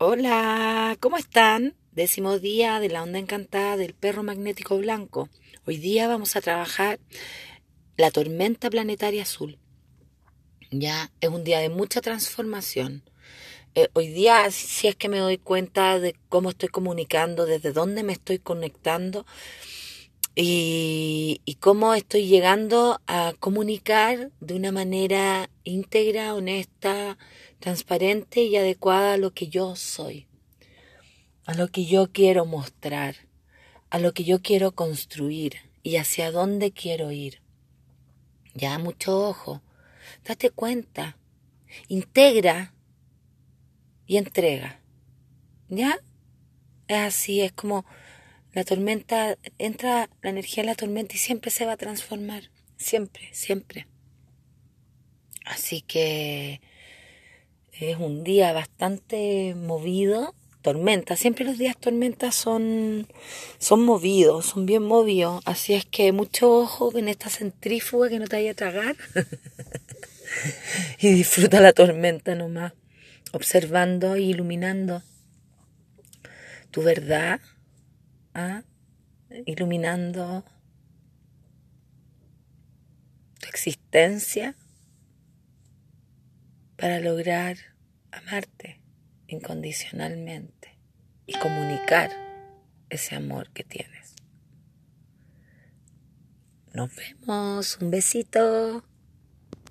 Hola, ¿cómo están? Décimo día de la onda encantada del perro magnético blanco. Hoy día vamos a trabajar la tormenta planetaria azul. Ya es un día de mucha transformación. Eh, hoy día, si es que me doy cuenta de cómo estoy comunicando, desde dónde me estoy conectando y, cómo estoy llegando a comunicar de una manera íntegra, honesta, transparente y adecuada a lo que yo soy, a lo que yo quiero mostrar, a lo que yo quiero construir y hacia dónde quiero ir. Ya mucho ojo, date cuenta, integra y entrega. ¿Ya? Es así, es como la tormenta, entra la energía en la tormenta y siempre se va a transformar, siempre, siempre. Así que es un día bastante movido, tormenta, siempre los días tormentas son, son movidos, son bien movidos, así es que mucho ojo en esta centrífuga que no te vaya a tragar. Y disfruta la tormenta nomás, observando e iluminando tu verdad, iluminando tu existencia para lograr amarte incondicionalmente y comunicar ese amor que tienes. Nos vemos, un besito.